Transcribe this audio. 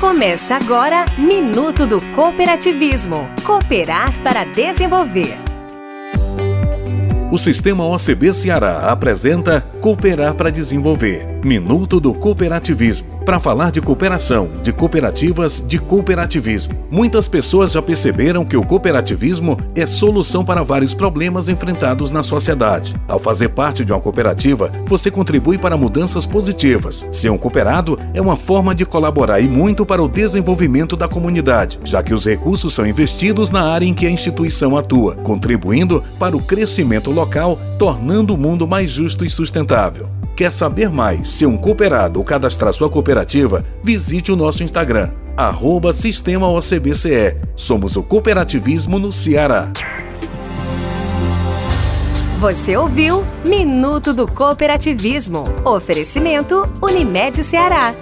Começa agora Minuto do Cooperativismo. Cooperar para desenvolver. O Sistema OCB Ceará apresenta Cooperar para Desenvolver. Minuto do Cooperativismo para falar de cooperação, de cooperativas, de cooperativismo. Muitas pessoas já perceberam que o cooperativismo é solução para vários problemas enfrentados na sociedade. Ao fazer parte de uma cooperativa, você contribui para mudanças positivas. Ser um cooperado é uma forma de colaborar e muito para o desenvolvimento da comunidade, já que os recursos são investidos na área em que a instituição atua, contribuindo para o crescimento local, tornando o mundo mais justo e sustentável. Quer saber mais, ser um cooperado ou cadastrar sua cooperativa? Visite o nosso Instagram, arroba Sistema OCBCE. Somos o cooperativismo no Ceará. Você ouviu Minuto do Cooperativismo. Oferecimento Unimed Ceará.